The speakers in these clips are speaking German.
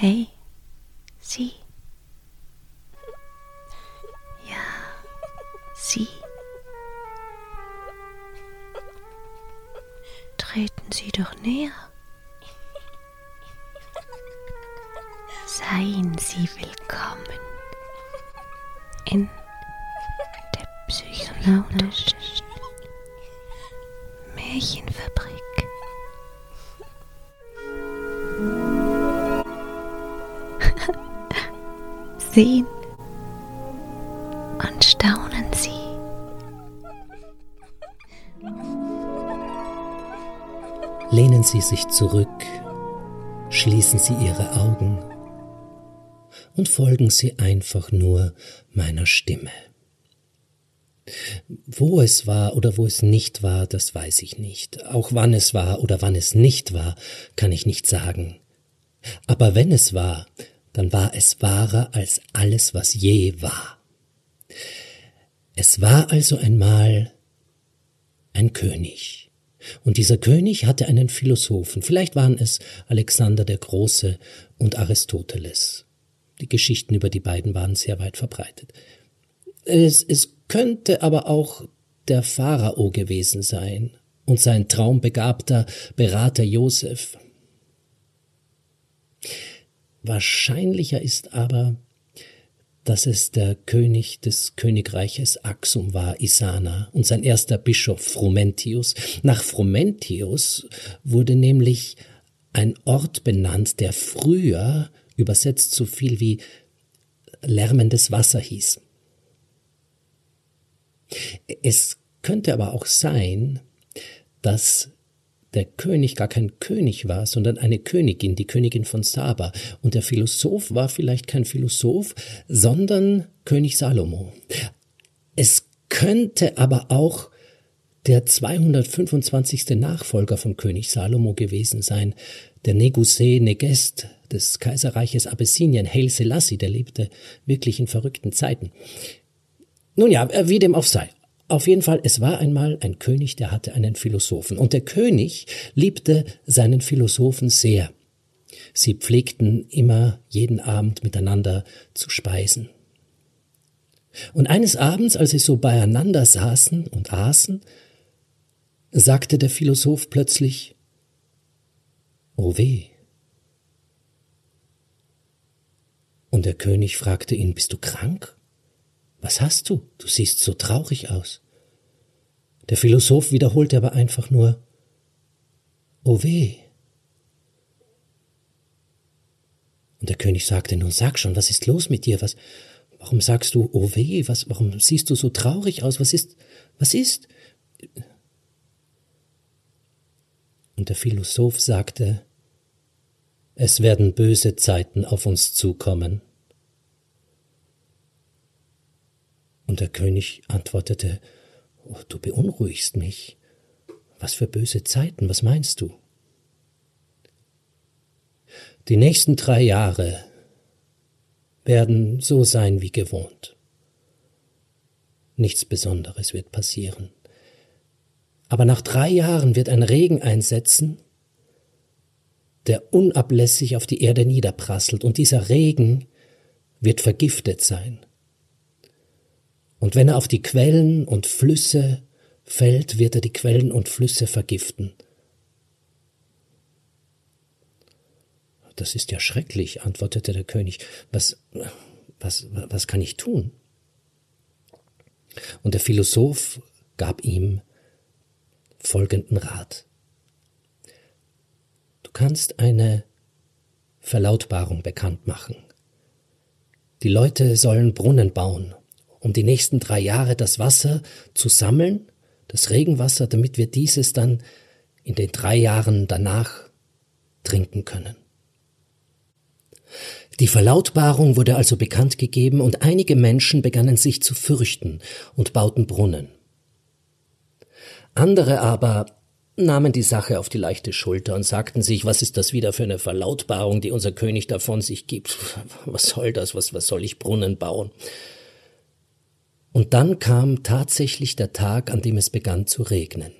Hey, Sie. Ja, Sie. Treten Sie doch näher. Seien Sie willkommen in der psychonautischen Märchenfabrik. Sehen und staunen Sie. Lehnen Sie sich zurück, schließen Sie Ihre Augen und folgen Sie einfach nur meiner Stimme. Wo es war oder wo es nicht war, das weiß ich nicht. Auch wann es war oder wann es nicht war, kann ich nicht sagen. Aber wenn es war, dann war es wahrer als alles, was je war. Es war also einmal ein König. Und dieser König hatte einen Philosophen. Vielleicht waren es Alexander der Große und Aristoteles. Die Geschichten über die beiden waren sehr weit verbreitet. Es, es könnte aber auch der Pharao gewesen sein und sein traumbegabter Berater Josef. Wahrscheinlicher ist aber, dass es der König des Königreiches Axum war, Isana, und sein erster Bischof Frumentius. Nach Frumentius wurde nämlich ein Ort benannt, der früher übersetzt so viel wie lärmendes Wasser hieß. Es könnte aber auch sein, dass der König gar kein König war, sondern eine Königin, die Königin von Saba. Und der Philosoph war vielleicht kein Philosoph, sondern König Salomo. Es könnte aber auch der 225. Nachfolger von König Salomo gewesen sein, der Neguse Negest des Kaiserreiches Abessinien, Haile Selassie, der lebte wirklich in verrückten Zeiten. Nun ja, wie dem auch sei. Auf jeden Fall, es war einmal ein König, der hatte einen Philosophen. Und der König liebte seinen Philosophen sehr. Sie pflegten immer jeden Abend miteinander zu speisen. Und eines Abends, als sie so beieinander saßen und aßen, sagte der Philosoph plötzlich, O weh. Und der König fragte ihn, bist du krank? Was hast du? Du siehst so traurig aus. Der Philosoph wiederholte aber einfach nur Oh weh. Und der König sagte, nun sag schon, was ist los mit dir? Was, warum sagst du, oh weh, was, warum siehst du so traurig aus? Was ist, was ist? Und der Philosoph sagte, es werden böse Zeiten auf uns zukommen. Und der König antwortete, oh, du beunruhigst mich. Was für böse Zeiten, was meinst du? Die nächsten drei Jahre werden so sein wie gewohnt. Nichts Besonderes wird passieren. Aber nach drei Jahren wird ein Regen einsetzen, der unablässig auf die Erde niederprasselt, und dieser Regen wird vergiftet sein. Und wenn er auf die Quellen und Flüsse fällt, wird er die Quellen und Flüsse vergiften. Das ist ja schrecklich, antwortete der König. Was, was, was kann ich tun? Und der Philosoph gab ihm folgenden Rat. Du kannst eine Verlautbarung bekannt machen. Die Leute sollen Brunnen bauen um die nächsten drei Jahre das Wasser zu sammeln, das Regenwasser, damit wir dieses dann in den drei Jahren danach trinken können. Die Verlautbarung wurde also bekannt gegeben und einige Menschen begannen sich zu fürchten und bauten Brunnen. Andere aber nahmen die Sache auf die leichte Schulter und sagten sich, was ist das wieder für eine Verlautbarung, die unser König davon sich gibt? Was soll das? Was, was soll ich Brunnen bauen? Und dann kam tatsächlich der Tag, an dem es begann zu regnen.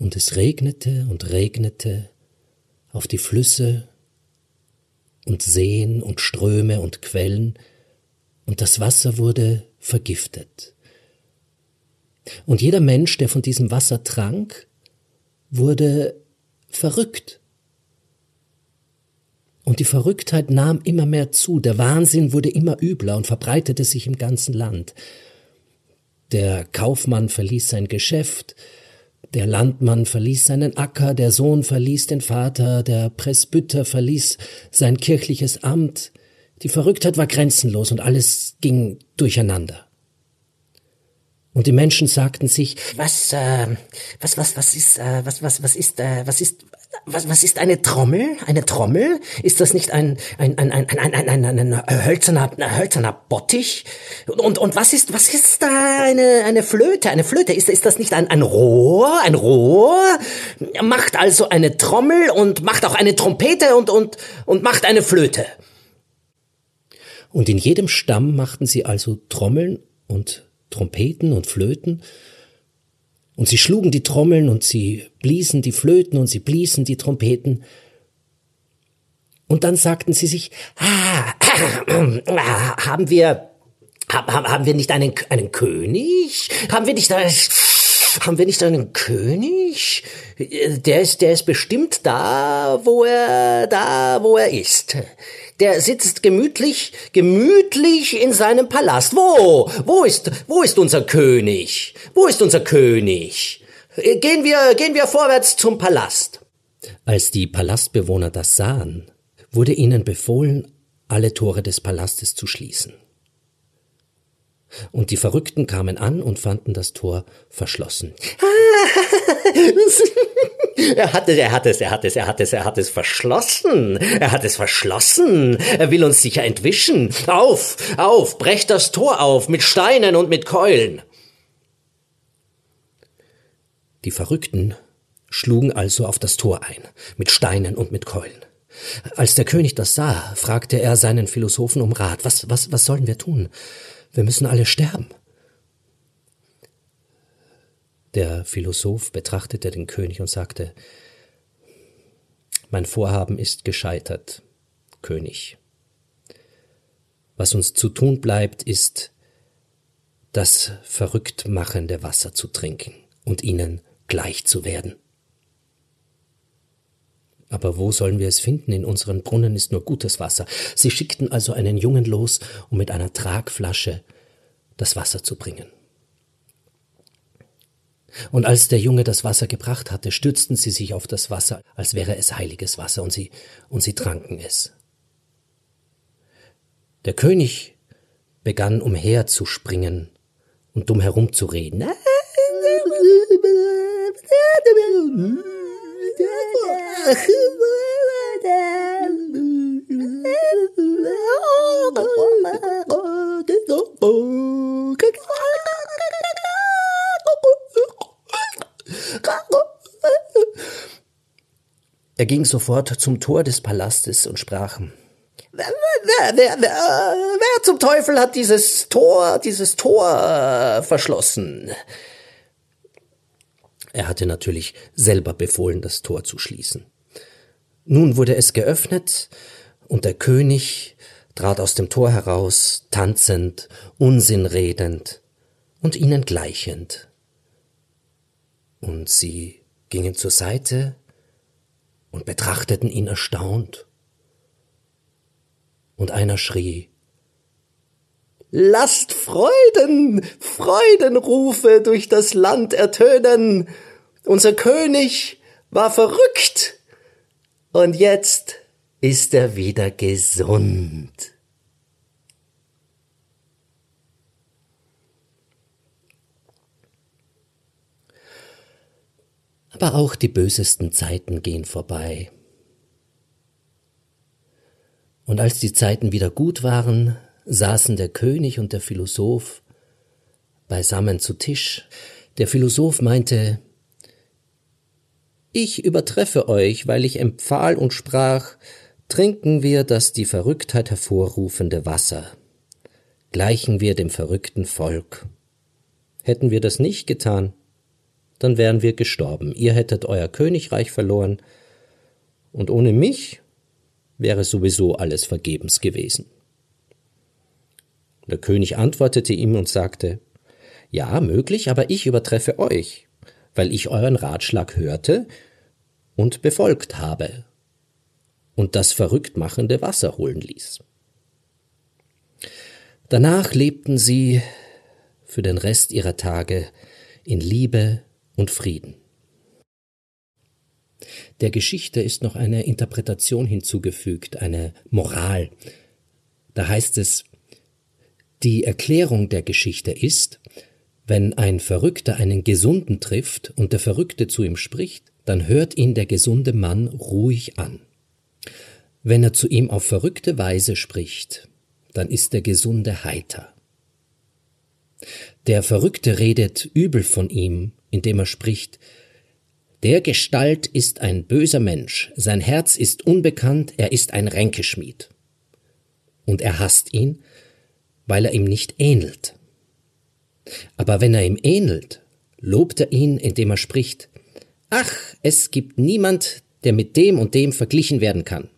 Und es regnete und regnete auf die Flüsse und Seen und Ströme und Quellen, und das Wasser wurde vergiftet. Und jeder Mensch, der von diesem Wasser trank, wurde verrückt. Und die Verrücktheit nahm immer mehr zu, der Wahnsinn wurde immer übler und verbreitete sich im ganzen Land. Der Kaufmann verließ sein Geschäft, der Landmann verließ seinen Acker, der Sohn verließ den Vater, der Presbyter verließ sein kirchliches Amt. Die Verrücktheit war grenzenlos und alles ging durcheinander. Und die Menschen sagten sich, was, äh, was, was, was ist, äh, was, was, was ist, äh, was ist, was, was ist eine Trommel? Eine Trommel? Ist das nicht ein, ein, ein, ein, ein, ein, ein, ein, ein hölzerner, ein hölzerner Bottich? Und, und was ist, was ist da eine, eine Flöte? Eine Flöte? Ist, ist das nicht ein, ein Rohr? Ein Rohr? Macht also eine Trommel und macht auch eine Trompete und, und, und macht eine Flöte. Und in jedem Stamm machten sie also Trommeln und Trompeten und Flöten, und sie schlugen die Trommeln und sie bliesen die Flöten und sie bliesen die Trompeten. Und dann sagten sie sich, ah, ah, haben wir, haben, haben wir nicht einen, einen König? Haben wir nicht, haben wir nicht einen König? Der ist, der ist bestimmt da, wo er, da, wo er ist der sitzt gemütlich, gemütlich in seinem Palast. Wo? Wo ist, wo ist unser König? Wo ist unser König? Gehen wir, gehen wir vorwärts zum Palast. Als die Palastbewohner das sahen, wurde ihnen befohlen, alle Tore des Palastes zu schließen. Und die Verrückten kamen an und fanden das Tor verschlossen. Er hat es, er hat es, er hat es, er hat es, er hat es verschlossen. Er hat es verschlossen. Er will uns sicher entwischen. Auf, auf, brecht das Tor auf mit Steinen und mit Keulen. Die Verrückten schlugen also auf das Tor ein, mit Steinen und mit Keulen. Als der König das sah, fragte er seinen Philosophen um Rat. Was, was, was sollen wir tun? Wir müssen alle sterben. Der Philosoph betrachtete den König und sagte Mein Vorhaben ist gescheitert, König. Was uns zu tun bleibt, ist das verrücktmachende Wasser zu trinken und ihnen gleich zu werden. Aber wo sollen wir es finden? In unseren Brunnen ist nur gutes Wasser. Sie schickten also einen Jungen los, um mit einer Tragflasche das Wasser zu bringen. Und als der Junge das Wasser gebracht hatte, stürzten sie sich auf das Wasser, als wäre es heiliges Wasser, und sie, und sie tranken es. Der König begann umherzuspringen und dumm herumzureden. Er ging sofort zum Tor des Palastes und sprach Wer, wer, wer, wer, zum Teufel hat dieses Tor, dieses Tor äh, verschlossen? Er hatte natürlich selber befohlen, das Tor zu schließen. Nun wurde es geöffnet, und der König trat aus dem Tor heraus, tanzend, Unsinn redend und ihnen gleichend. Und sie gingen zur Seite und betrachteten ihn erstaunt. Und einer schrie Lasst Freuden, Freudenrufe durch das Land ertönen. Unser König war verrückt, und jetzt ist er wieder gesund. Aber auch die bösesten Zeiten gehen vorbei. Und als die Zeiten wieder gut waren, saßen der König und der Philosoph beisammen zu Tisch. Der Philosoph meinte, ich übertreffe euch, weil ich empfahl und sprach, trinken wir das die Verrücktheit hervorrufende Wasser, gleichen wir dem verrückten Volk. Hätten wir das nicht getan, dann wären wir gestorben. Ihr hättet euer Königreich verloren, und ohne mich wäre sowieso alles vergebens gewesen. Der König antwortete ihm und sagte, Ja, möglich, aber ich übertreffe euch, weil ich euren Ratschlag hörte und befolgt habe und das verrücktmachende Wasser holen ließ. Danach lebten sie für den Rest ihrer Tage in Liebe und Frieden. Der Geschichte ist noch eine Interpretation hinzugefügt, eine Moral. Da heißt es, die Erklärung der Geschichte ist, wenn ein Verrückter einen Gesunden trifft und der Verrückte zu ihm spricht, dann hört ihn der gesunde Mann ruhig an. Wenn er zu ihm auf verrückte Weise spricht, dann ist der Gesunde heiter. Der Verrückte redet übel von ihm, indem er spricht, der Gestalt ist ein böser Mensch, sein Herz ist unbekannt, er ist ein Ränkeschmied. Und er hasst ihn, weil er ihm nicht ähnelt. Aber wenn er ihm ähnelt, lobt er ihn, indem er spricht, Ach, es gibt niemand, der mit dem und dem verglichen werden kann.